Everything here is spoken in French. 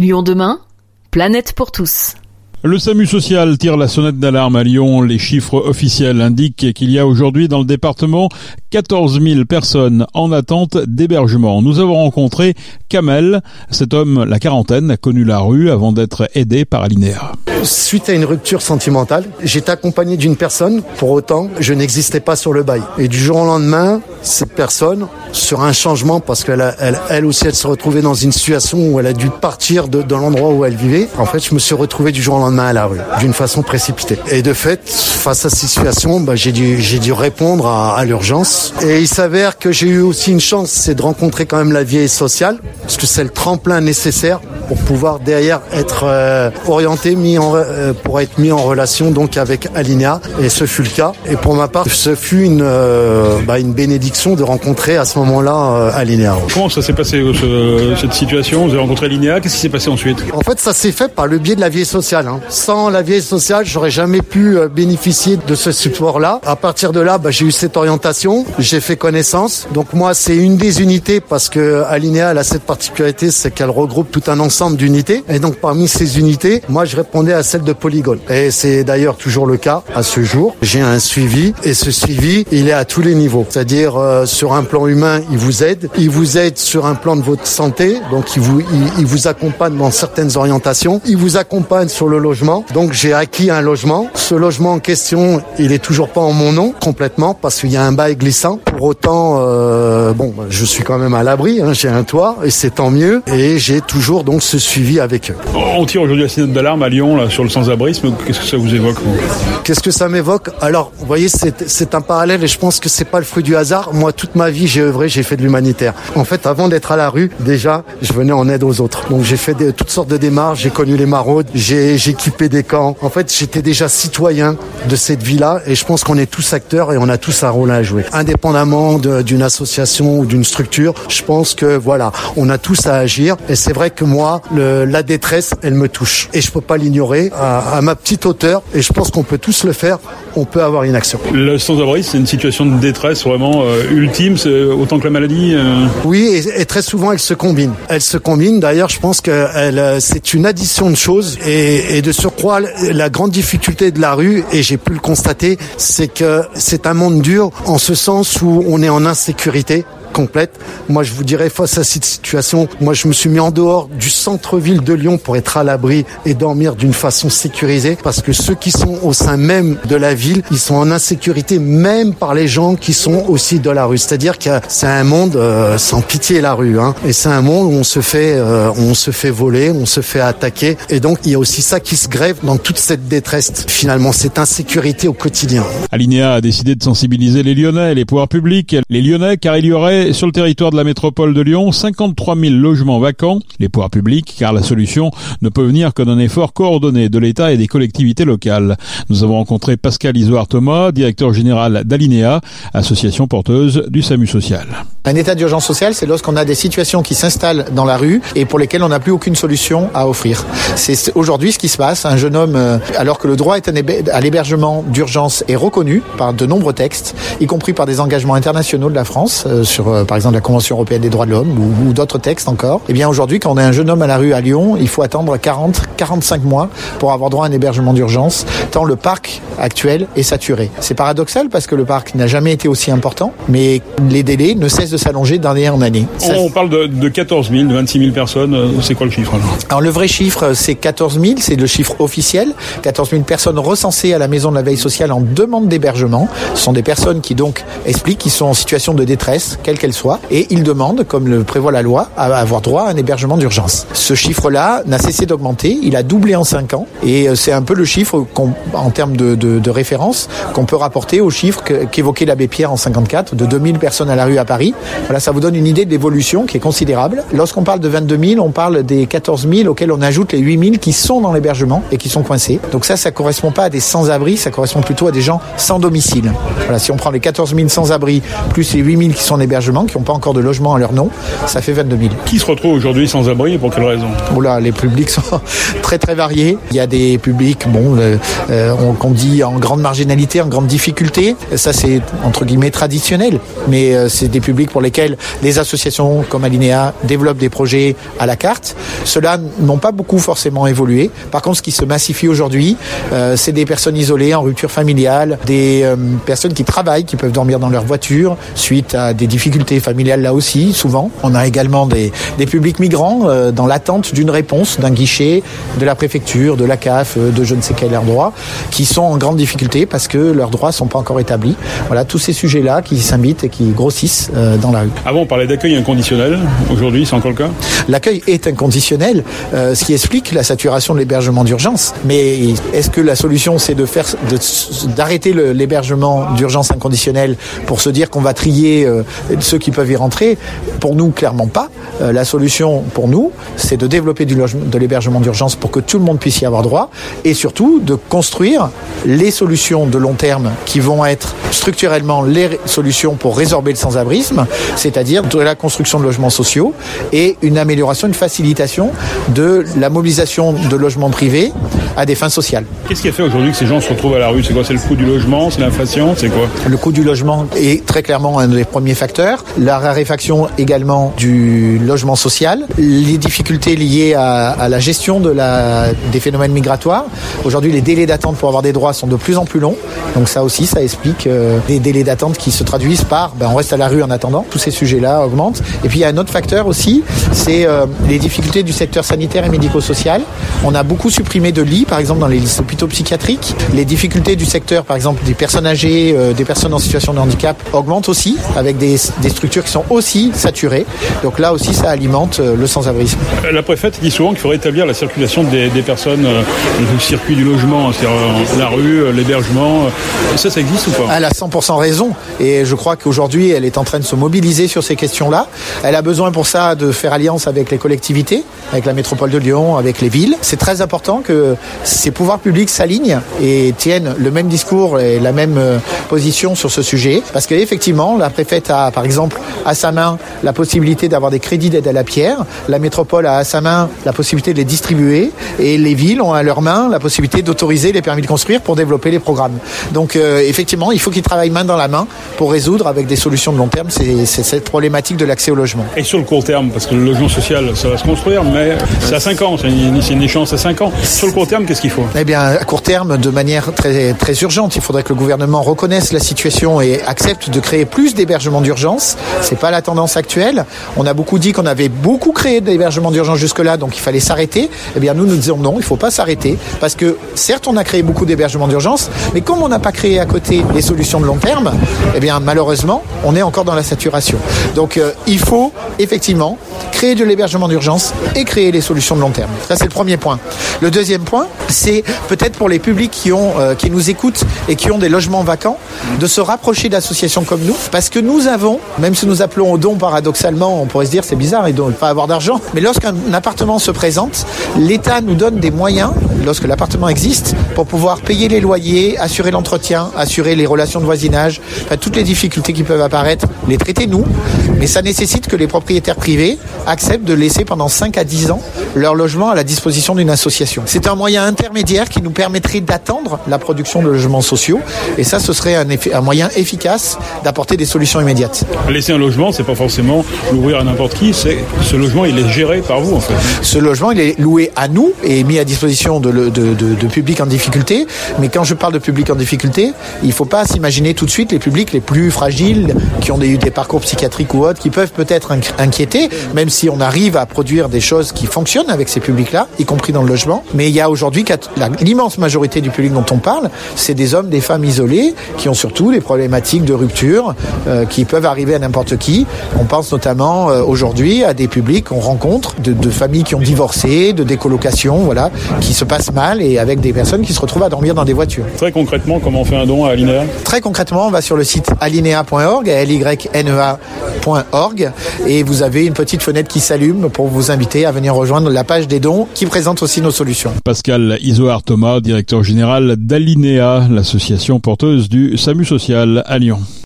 Lyon demain, planète pour tous. Le SAMU social tire la sonnette d'alarme à Lyon. Les chiffres officiels indiquent qu'il y a aujourd'hui dans le département 14 000 personnes en attente d'hébergement. Nous avons rencontré Kamel. Cet homme, la quarantaine, a connu la rue avant d'être aidé par Alinéa. Suite à une rupture sentimentale, j'étais accompagné d'une personne. Pour autant, je n'existais pas sur le bail. Et du jour au lendemain, cette personne, sur un changement, parce qu'elle elle, elle aussi, elle se retrouvait dans une situation où elle a dû partir de, de l'endroit où elle vivait. En fait, je me suis retrouvé du jour au lendemain à la rue, d'une façon précipitée. Et de fait, face à cette situation, bah, j'ai dû, répondre à l'urgence et il s'avère que j'ai eu aussi une chance, c'est de rencontrer quand même la vie sociale, parce que c'est le tremplin nécessaire pour pouvoir derrière être euh, orienté, mis en, euh, pour être mis en relation donc avec Alinea. Et ce fut le cas. Et pour ma part, ce fut une, euh, bah, une bénédiction de rencontrer à ce moment-là Alinea. Comment ça s'est passé ce, cette situation? Vous avez rencontré Alinea, qu'est-ce qui s'est passé ensuite? En fait, ça s'est fait par le biais de la vie sociale. Hein. Sans la vie sociale, j'aurais jamais pu bénéficier de ce support-là. À partir de là, bah, j'ai eu cette orientation j'ai fait connaissance. Donc moi, c'est une des unités parce que Alinea elle a cette particularité, c'est qu'elle regroupe tout un ensemble d'unités. Et donc parmi ces unités, moi, je répondais à celle de Polygone. Et c'est d'ailleurs toujours le cas à ce jour. J'ai un suivi et ce suivi, il est à tous les niveaux. C'est-à-dire euh, sur un plan humain, il vous aide. Il vous aide sur un plan de votre santé. Donc il vous, il, vous accompagne dans certaines orientations. Il vous accompagne sur le logement. Donc j'ai acquis un logement. Ce logement en question, il est toujours pas en mon nom complètement parce qu'il y a un bail pour autant, euh, bon, je suis quand même à l'abri, hein, j'ai un toit et c'est tant mieux. Et j'ai toujours donc ce suivi avec eux. On tire aujourd'hui la sonnette d'alarme à Lyon là, sur le sans-abrisme. Qu'est-ce que ça vous évoque Qu'est-ce que ça m'évoque? Alors, vous voyez, c'est un parallèle et je pense que c'est pas le fruit du hasard. Moi, toute ma vie, j'ai œuvré, j'ai fait de l'humanitaire. En fait, avant d'être à la rue, déjà, je venais en aide aux autres. Donc, j'ai fait toutes sortes de démarches. J'ai connu les maraudes, j'ai équipé des camps. En fait, j'étais déjà citoyen de cette vie-là et je pense qu'on est tous acteurs et on a tous un rôle à jouer. Indépendamment d'une association ou d'une structure, je pense que voilà, on a tous à agir. Et c'est vrai que moi, le, la détresse, elle me touche et je peux pas l'ignorer à, à ma petite hauteur. Et je pense qu'on peut tous le faire. On peut avoir une action. Le sans-abri, c'est une situation de détresse vraiment euh, ultime, c'est autant que la maladie. Euh... Oui, et, et, très souvent elle se combine. Elle se combine. D'ailleurs, je pense que elle, c'est une addition de choses et, et de surcroît, la grande difficulté de la rue, et j'ai pu le constater, c'est que c'est un monde dur en ce sens où on est en insécurité complète. Moi, je vous dirais, face à cette situation, moi, je me suis mis en dehors du centre-ville de Lyon pour être à l'abri et dormir d'une façon sécurisée parce que ceux qui sont au sein même de la ville, ils sont en insécurité même par les gens qui sont aussi de la rue. C'est-à-dire que c'est un monde euh, sans pitié la rue, hein. Et c'est un monde où on se fait, euh, on se fait voler, on se fait attaquer. Et donc, il y a aussi ça qui se grève dans toute cette détresse, finalement, cette insécurité au quotidien. Alinéa a décidé de sensibiliser les Lyonnais les pouvoirs publics. Les Lyonnais, car il y aurait sur le territoire de la métropole de Lyon 53 000 logements vacants. Les pouvoirs publics, car la solution ne peut venir que d'un effort coordonné de l'État et des collectivités locales. Nous avons rencontré Pascal Isoire Thomas, directeur général d'Alinea, association porteuse du SAMU social. Un état d'urgence sociale, c'est lorsqu'on a des situations qui s'installent dans la rue et pour lesquelles on n'a plus aucune solution à offrir. C'est aujourd'hui ce qui se passe. Un jeune homme, euh, alors que le droit à l'hébergement d'urgence est reconnu par de nombreux textes, y compris par des engagements internationaux de la France euh, sur euh, par exemple la Convention européenne des droits de l'homme ou, ou d'autres textes encore. Eh bien aujourd'hui, quand on a un jeune homme à la rue à Lyon, il faut attendre 40, 45 mois pour avoir droit à un hébergement d'urgence, tant le parc actuel est saturé. C'est paradoxal parce que le parc n'a jamais été aussi important, mais les délais ne cessent de s'allonger d'année en année. On parle de, de 14 000, de 26 000 personnes. C'est quoi le chiffre alors, alors le vrai chiffre, c'est 14 000, c'est le chiffre officiel. 14 000 personnes recensées à la maison de la veille sociale en demande d'hébergement. Ce sont des personnes qui donc expliquent qu'ils sont en situation de détresse, quelle soit, et ils demandent, comme le prévoit la loi, à avoir droit à un hébergement d'urgence. Ce chiffre-là n'a cessé d'augmenter, il a doublé en 5 ans, et c'est un peu le chiffre en termes de référence qu'on peut rapporter au chiffre qu'évoquait l'abbé Pierre en 54, de 2000 personnes à la rue à Paris. Voilà, ça vous donne une idée de l'évolution qui est considérable. Lorsqu'on parle de 22 000, on parle des 14 000 auxquels on ajoute les 8 000 qui sont dans l'hébergement et qui sont coincés. Donc ça, ça correspond pas à des sans-abri, ça correspond plutôt à des gens sans domicile. Voilà, si on prend les 14 000 sans-abri plus les 8 000 qui sont en hébergement qui n'ont pas encore de logement à leur nom. Ça fait 22 000. Qui se retrouve aujourd'hui sans abri et pour quelle raison? Oula, les publics sont très très variés. Il y a des publics, bon, euh, qu'on dit en grande marginalité, en grande difficulté. Ça, c'est entre guillemets traditionnel, mais euh, c'est des publics pour lesquels les associations comme Alinea développent des projets à la carte. Ceux-là n'ont pas beaucoup forcément évolué. Par contre, ce qui se massifie aujourd'hui, euh, c'est des personnes isolées en rupture familiale, des euh, personnes qui travaillent, qui peuvent dormir dans leur voiture suite à des difficultés familiales là aussi, souvent. On a également des, des publics migrants euh, dans l'attente d'une réponse d'un guichet de la préfecture, de la CAF, euh, de je ne sais quel endroit, qui sont en grande difficulté parce que leurs droits sont pas encore établis. Voilà, tous ces sujets-là qui s'invitent et qui grossissent euh, dans la rue. Avant, on parlait d'accueil inconditionnel. Aujourd'hui, c'est encore le cas? L'accueil est inconditionnel, ce qui explique la saturation de l'hébergement d'urgence. Mais est-ce que la solution, c'est de faire, d'arrêter l'hébergement d'urgence inconditionnel pour se dire qu'on va trier ceux qui peuvent y rentrer Pour nous, clairement pas. Euh, la solution pour nous, c'est de développer du de l'hébergement d'urgence pour que tout le monde puisse y avoir droit et surtout de construire les solutions de long terme qui vont être structurellement les solutions pour résorber le sans-abrisme, c'est-à-dire de la construction de logements sociaux et une amélioration, une facilitation de la mobilisation de logements privés à des fins sociales. Qu'est-ce qui a fait aujourd'hui que ces gens se retrouvent à la rue? C'est quoi? C'est le coût du logement? C'est l'inflation? C'est quoi? Le coût du logement est très clairement un des premiers facteurs. La raréfaction également du logement social. Les difficultés liées à, la gestion de la, des phénomènes migratoires. Aujourd'hui, les délais d'attente pour avoir des droits sont de plus en plus longs. Donc ça aussi, ça explique euh, des délais d'attente qui se traduisent par ben, on reste à la rue en attendant. Tous ces sujets-là augmentent. Et puis il y a un autre facteur aussi, c'est euh, les difficultés du secteur sanitaire et médico-social. On a beaucoup supprimé de lits, par exemple dans les hôpitaux psychiatriques. Les difficultés du secteur, par exemple des personnes âgées, euh, des personnes en situation de handicap, augmentent aussi avec des, des, structures qui sont aussi saturées. Donc là aussi, ça alimente euh, le sans-abrisme. La préfète dit souvent qu'il faudrait établir la circulation des, des personnes, euh, le circuit du logement, c'est-à-dire la rue, l'hébergement. Ça, ça existe ou pas? Elle a 100% raison. Et je crois qu'aujourd'hui, elle est en train de se mobiliser sur ces questions-là. Elle a besoin pour ça de faire alliance avec les collectivités, avec la métropole de Lyon, avec les villes. C'est très important que ces pouvoirs publics s'alignent et tiennent le même discours et la même position sur ce sujet. Parce qu'effectivement, la préfète a, par exemple, à sa main la possibilité d'avoir des crédits d'aide à la pierre. La métropole a à sa main la possibilité de les distribuer. Et les villes ont à leur main la possibilité d'autoriser les permis de construire pour développer les programmes. Donc, euh, effectivement, il faut qu'ils travaillent main dans la main pour résoudre avec des solutions de long terme c'est cette problématique de l'accès au logement. Et sur le court terme, parce que le logement social, ça va se construire, mais c'est à 5 ans, c'est une, une, échéance à 5 ans. Sur le court terme, qu'est-ce qu'il faut? Eh bien, à court terme, de manière très, très urgente, il faudrait que le gouvernement reconnaisse la situation et accepte de créer plus d'hébergements d'urgence. C'est pas la tendance actuelle. On a beaucoup dit qu'on avait beaucoup créé d'hébergements d'urgence jusque-là, donc il fallait s'arrêter. Eh bien, nous, nous disons non, il faut pas s'arrêter, parce que certes, on a créé beaucoup d'hébergements d'urgence, mais comme on n'a pas créé à côté les solutions de long terme, eh bien, malheureusement, on est encore dans la saturation. Donc, euh, il faut effectivement de l'hébergement d'urgence et créer les solutions de long terme. Ça, c'est le premier point. Le deuxième point, c'est peut-être pour les publics qui, ont, euh, qui nous écoutent et qui ont des logements vacants, de se rapprocher d'associations comme nous, parce que nous avons, même si nous appelons au don paradoxalement, on pourrait se dire c'est bizarre, ils ne pas avoir d'argent, mais lorsqu'un appartement se présente, l'État nous donne des moyens, lorsque l'appartement existe, pour pouvoir payer les loyers, assurer l'entretien, assurer les relations de voisinage, enfin, toutes les difficultés qui peuvent apparaître, les traiter nous, mais ça nécessite que les propriétaires privés acceptent de laisser pendant 5 à 10 ans leur logement à la disposition d'une association. C'est un moyen intermédiaire qui nous permettrait d'attendre la production de logements sociaux et ça ce serait un, effet, un moyen efficace d'apporter des solutions immédiates. Laisser un logement, c'est pas forcément l'ouvrir à n'importe qui, c'est ce logement il est géré par vous en fait. Ce logement il est loué à nous et mis à disposition de, de, de, de publics en difficulté, mais quand je parle de publics en difficulté, il faut pas s'imaginer tout de suite les publics les plus fragiles qui ont eu des parcours psychiatriques ou autres qui peuvent peut-être inquiéter, même si on arrive à produire des choses qui fonctionnent avec ces publics-là, y compris dans le logement. Mais il y a aujourd'hui l'immense majorité du public dont on parle, c'est des hommes, des femmes isolés qui ont surtout des problématiques de rupture euh, qui peuvent arriver à n'importe qui. On pense notamment euh, aujourd'hui à des publics qu'on rencontre, de, de, familles qui ont divorcé, de décolocations, voilà, qui se passent mal et avec des personnes qui se retrouvent à dormir dans des voitures. Très concrètement, comment on fait un don à Alinea? Très concrètement, on va sur le site alinea.org, l-y-n-e-a.org, et vous avez une petite fenêtre qui s'allume pour vous inviter à venir rejoindre la page des dons qui présente aussi nos solutions. Pascal Isoard Thomas, directeur général d'Alinea, l'association porteuse du SAMU social à Lyon.